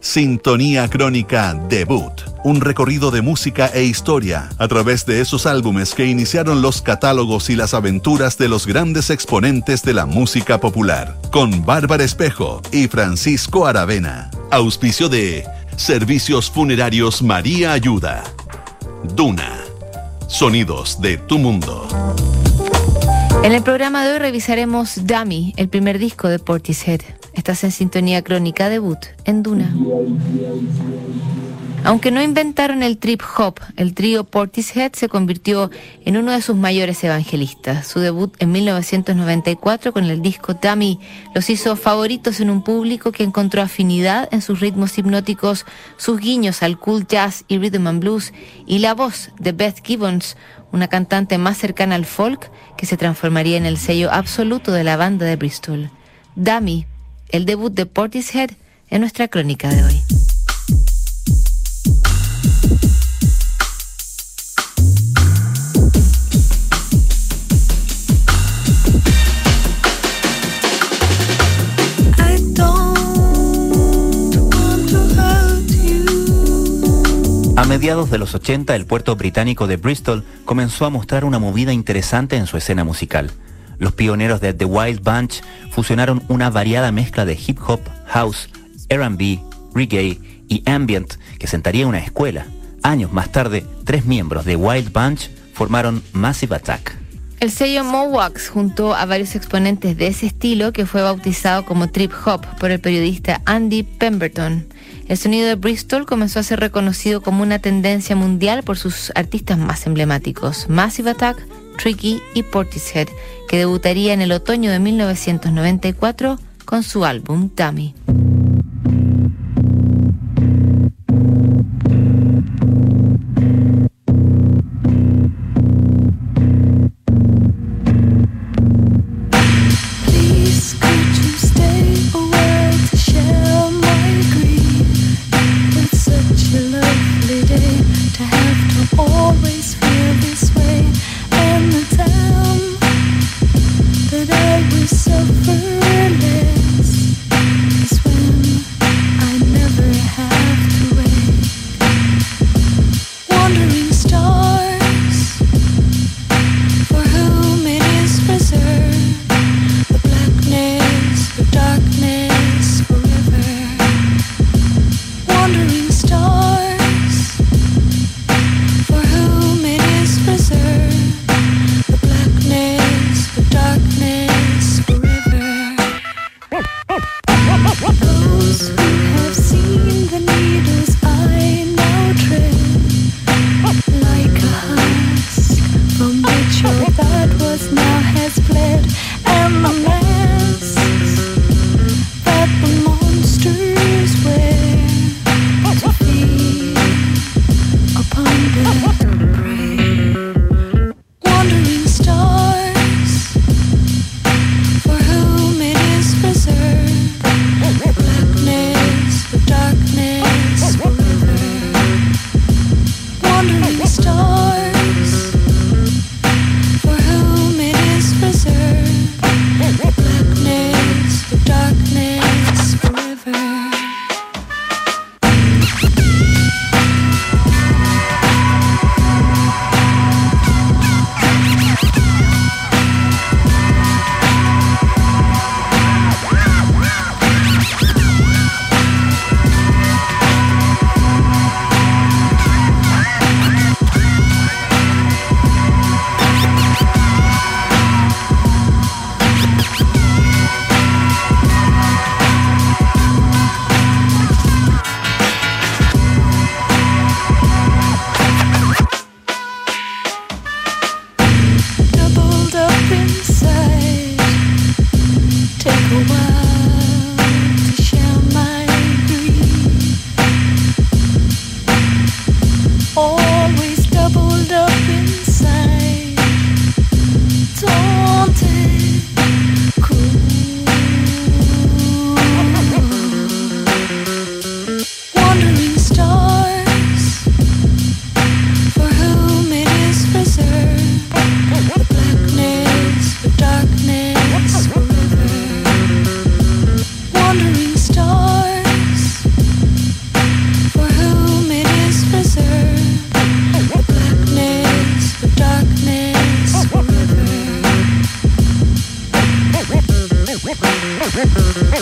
Sintonía Crónica Debut, un recorrido de música e historia a través de esos álbumes que iniciaron los catálogos y las aventuras de los grandes exponentes de la música popular, con Bárbara Espejo y Francisco Aravena. Auspicio de Servicios Funerarios María Ayuda. Duna. Sonidos de tu mundo. En el programa de hoy revisaremos Dummy, el primer disco de Portishead. Estás en sintonía crónica debut en Duna. Aunque no inventaron el trip hop, el trío Portishead se convirtió en uno de sus mayores evangelistas. Su debut en 1994 con el disco Dummy los hizo favoritos en un público que encontró afinidad en sus ritmos hipnóticos, sus guiños al cool jazz y rhythm and blues y la voz de Beth Gibbons, una cantante más cercana al folk que se transformaría en el sello absoluto de la banda de Bristol. Dummy el debut de Portishead en nuestra crónica de hoy. A mediados de los 80, el puerto británico de Bristol comenzó a mostrar una movida interesante en su escena musical. Los pioneros de The Wild Bunch fusionaron una variada mezcla de hip hop, house, RB, reggae y ambient que sentaría una escuela. Años más tarde, tres miembros de Wild Bunch formaron Massive Attack. El sello Mowax juntó a varios exponentes de ese estilo que fue bautizado como trip hop por el periodista Andy Pemberton. El sonido de Bristol comenzó a ser reconocido como una tendencia mundial por sus artistas más emblemáticos, Massive Attack, Tricky y Portishead, que debutaría en el otoño de 1994 con su álbum Tammy.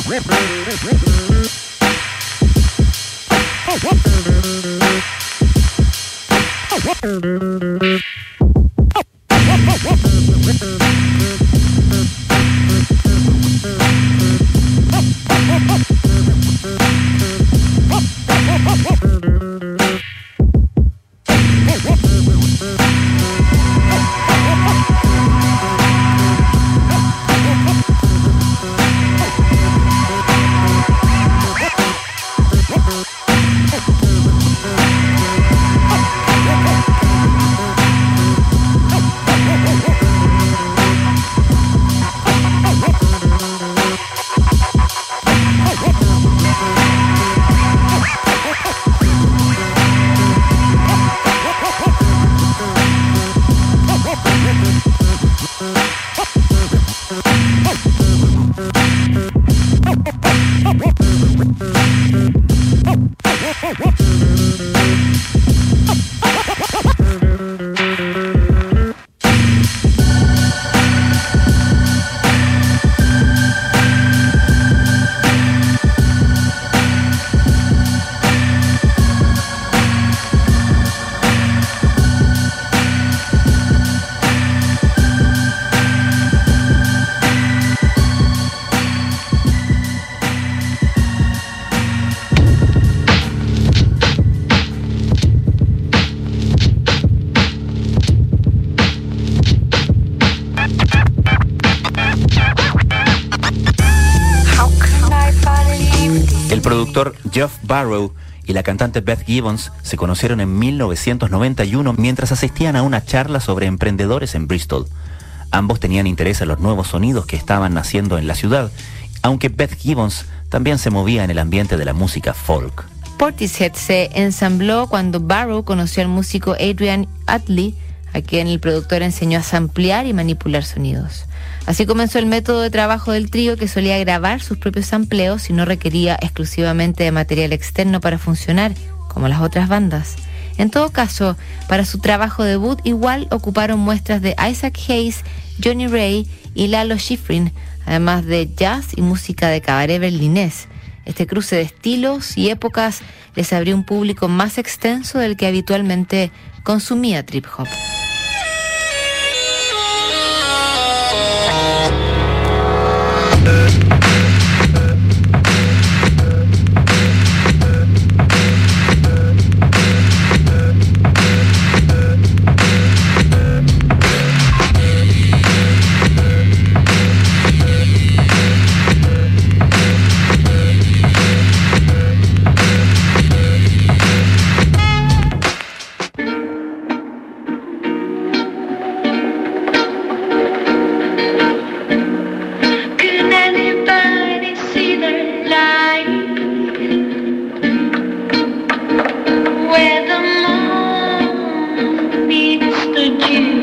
Rip, rip, rip. Jeff Barrow y la cantante Beth Gibbons se conocieron en 1991 mientras asistían a una charla sobre emprendedores en Bristol. Ambos tenían interés en los nuevos sonidos que estaban naciendo en la ciudad, aunque Beth Gibbons también se movía en el ambiente de la música folk. Portishead se ensambló cuando Barrow conoció al músico Adrian Utley, a quien el productor enseñó a samplear y manipular sonidos. Así comenzó el método de trabajo del trío que solía grabar sus propios amplios y no requería exclusivamente de material externo para funcionar, como las otras bandas. En todo caso, para su trabajo debut igual ocuparon muestras de Isaac Hayes, Johnny Ray y Lalo Schifrin, además de jazz y música de cabaret berlinés. Este cruce de estilos y épocas les abrió un público más extenso del que habitualmente consumía trip hop. you.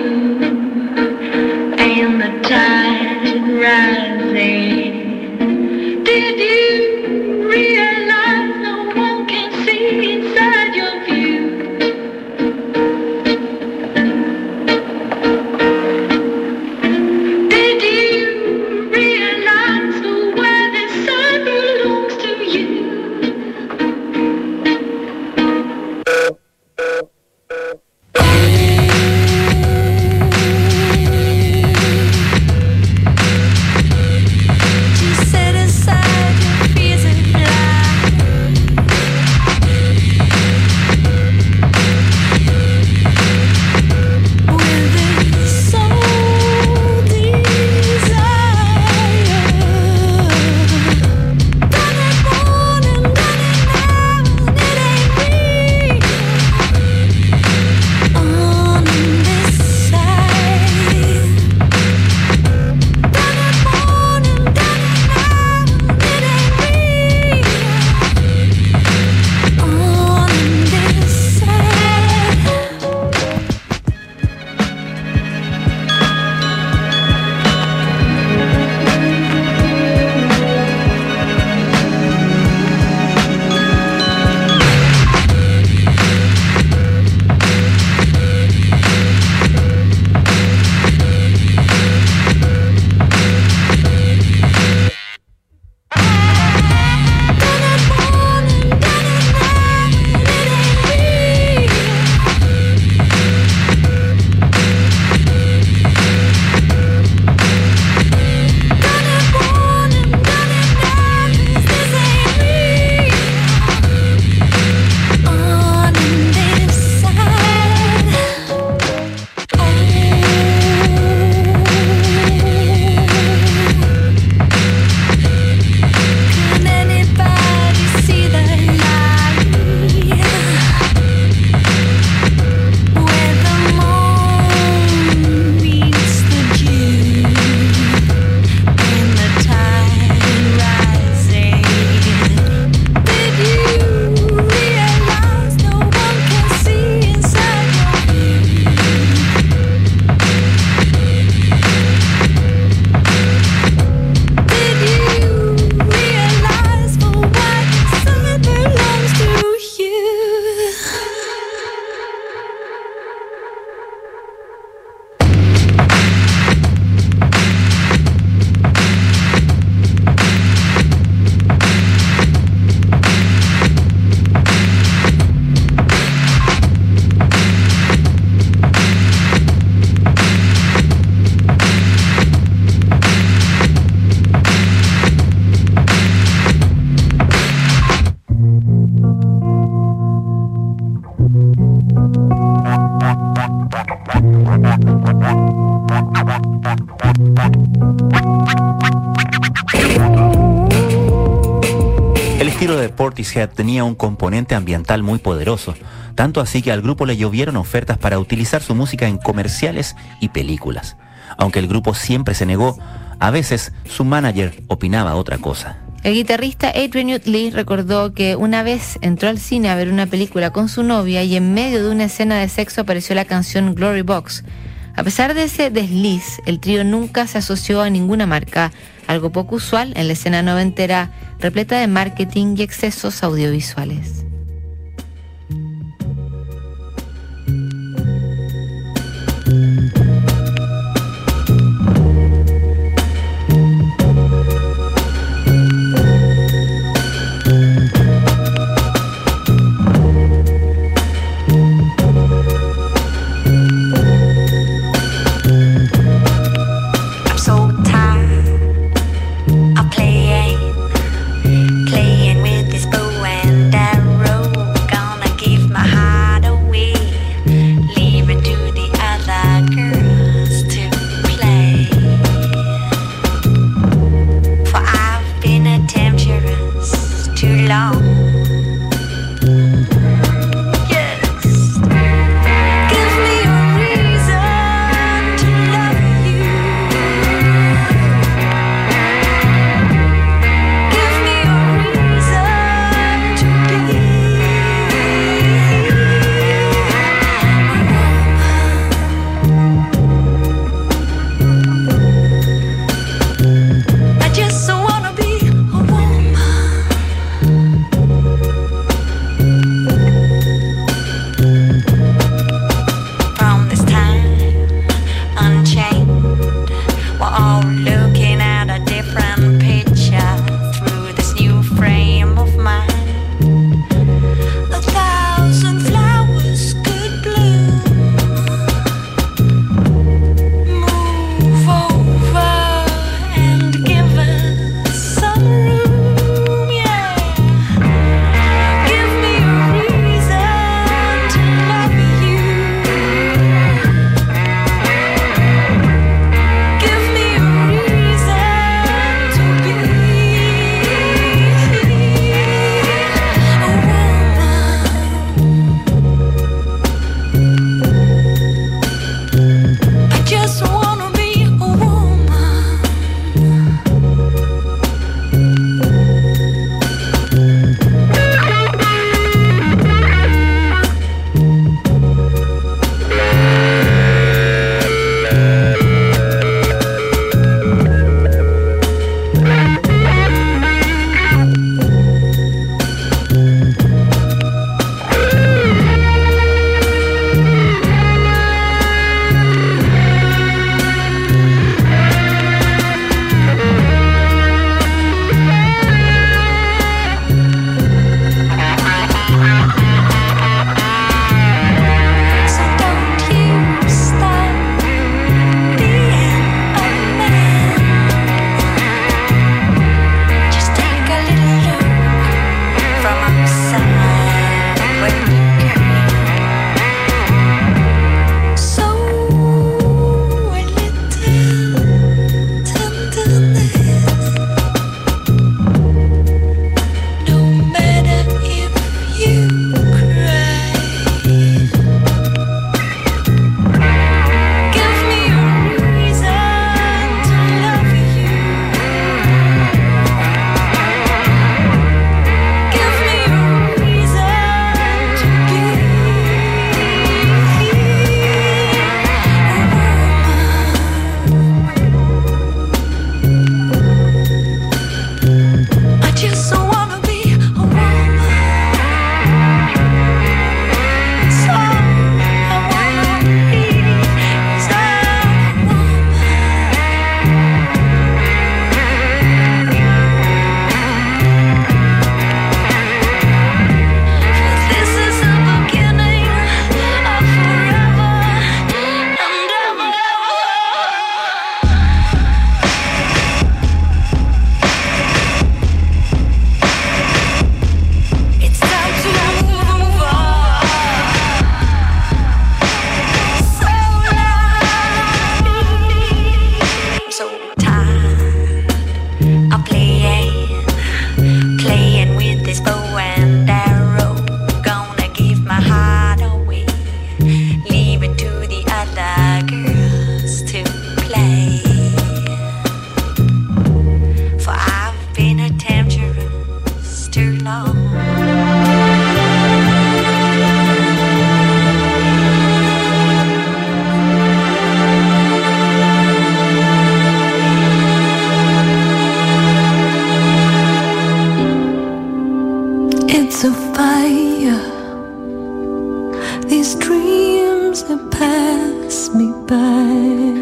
Un componente ambiental muy poderoso, tanto así que al grupo le llovieron ofertas para utilizar su música en comerciales y películas. Aunque el grupo siempre se negó, a veces su manager opinaba otra cosa. El guitarrista Adrian Utley recordó que una vez entró al cine a ver una película con su novia y en medio de una escena de sexo apareció la canción Glory Box. A pesar de ese desliz, el trío nunca se asoció a ninguna marca, algo poco usual en la escena noventera repleta de marketing y excesos audiovisuales.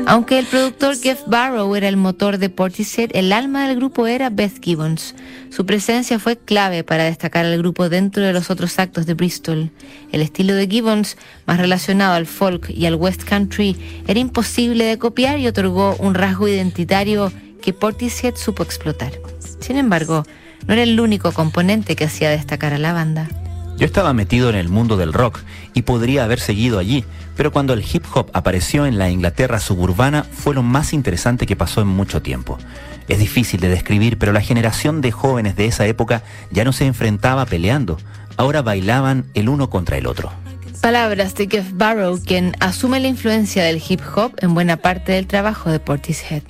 Aunque el productor Jeff Barrow era el motor de Portishead, el alma del grupo era Beth Gibbons. Su presencia fue clave para destacar al grupo dentro de los otros actos de Bristol. El estilo de Gibbons, más relacionado al folk y al west country, era imposible de copiar y otorgó un rasgo identitario que Portishead supo explotar. Sin embargo, no era el único componente que hacía destacar a la banda. Yo estaba metido en el mundo del rock y podría haber seguido allí, pero cuando el hip hop apareció en la Inglaterra suburbana fue lo más interesante que pasó en mucho tiempo. Es difícil de describir, pero la generación de jóvenes de esa época ya no se enfrentaba peleando, ahora bailaban el uno contra el otro. Palabras de Jeff Barrow, quien asume la influencia del hip hop en buena parte del trabajo de Portishead.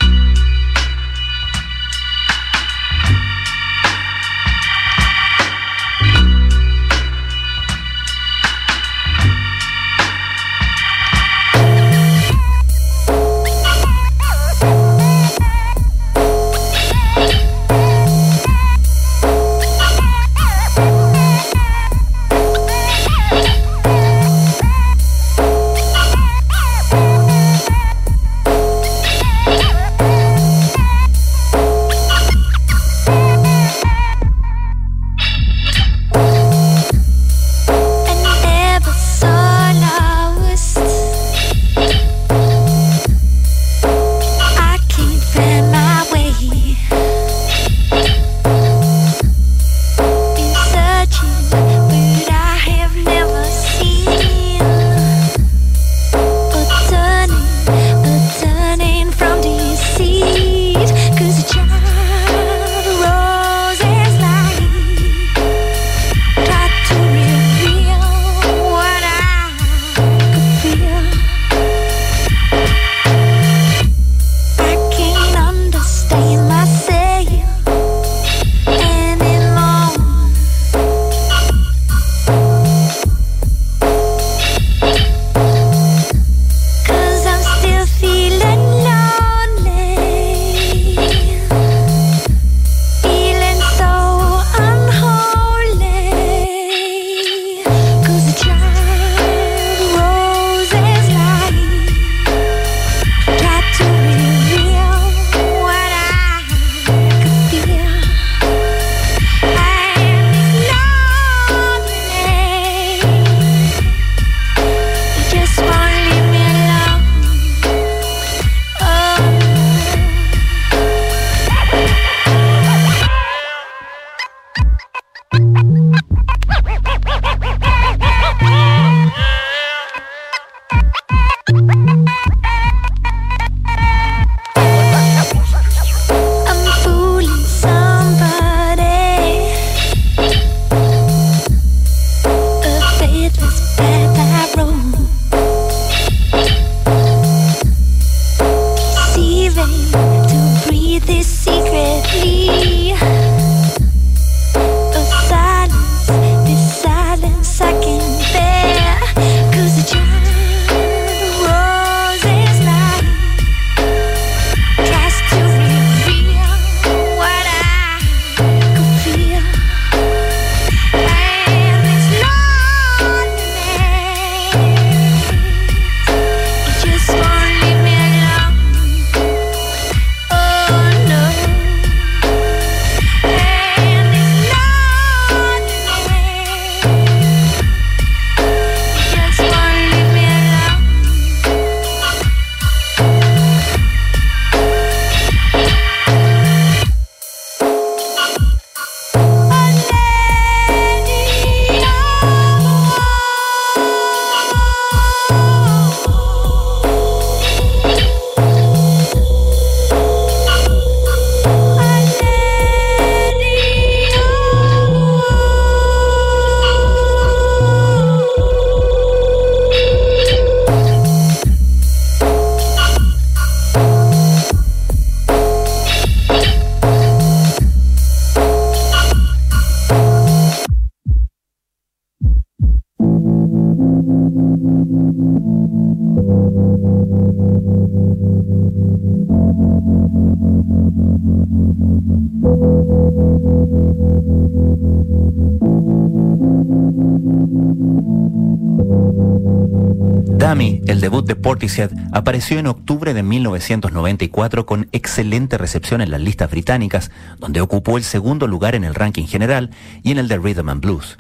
Apareció en octubre de 1994 con excelente recepción en las listas británicas, donde ocupó el segundo lugar en el ranking general y en el de Rhythm and Blues.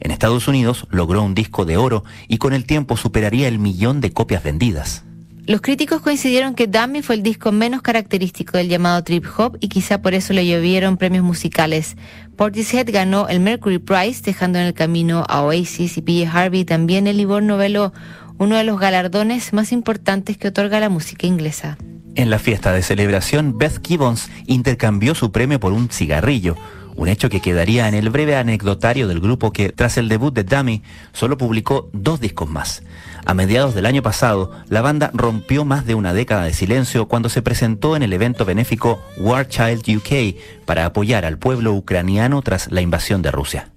En Estados Unidos logró un disco de oro y con el tiempo superaría el millón de copias vendidas. Los críticos coincidieron que Dummy fue el disco menos característico del llamado trip hop y quizá por eso le llovieron premios musicales. Portishead ganó el Mercury Prize, dejando en el camino a Oasis y PJ Harvey. También el Ivor noveló uno de los galardones más importantes que otorga la música inglesa. En la fiesta de celebración, Beth Gibbons intercambió su premio por un cigarrillo, un hecho que quedaría en el breve anecdotario del grupo que, tras el debut de Dummy, solo publicó dos discos más. A mediados del año pasado, la banda rompió más de una década de silencio cuando se presentó en el evento benéfico War Child UK para apoyar al pueblo ucraniano tras la invasión de Rusia.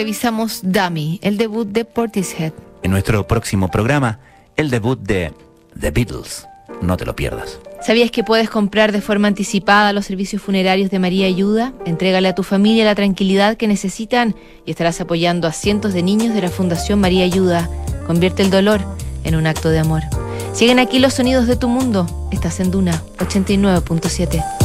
Revisamos Dummy, el debut de Portishead. En nuestro próximo programa, el debut de The Beatles. No te lo pierdas. ¿Sabías que puedes comprar de forma anticipada los servicios funerarios de María Ayuda? Entrégale a tu familia la tranquilidad que necesitan y estarás apoyando a cientos de niños de la Fundación María Ayuda. Convierte el dolor en un acto de amor. Siguen aquí los sonidos de tu mundo. Estás en Duna 89.7.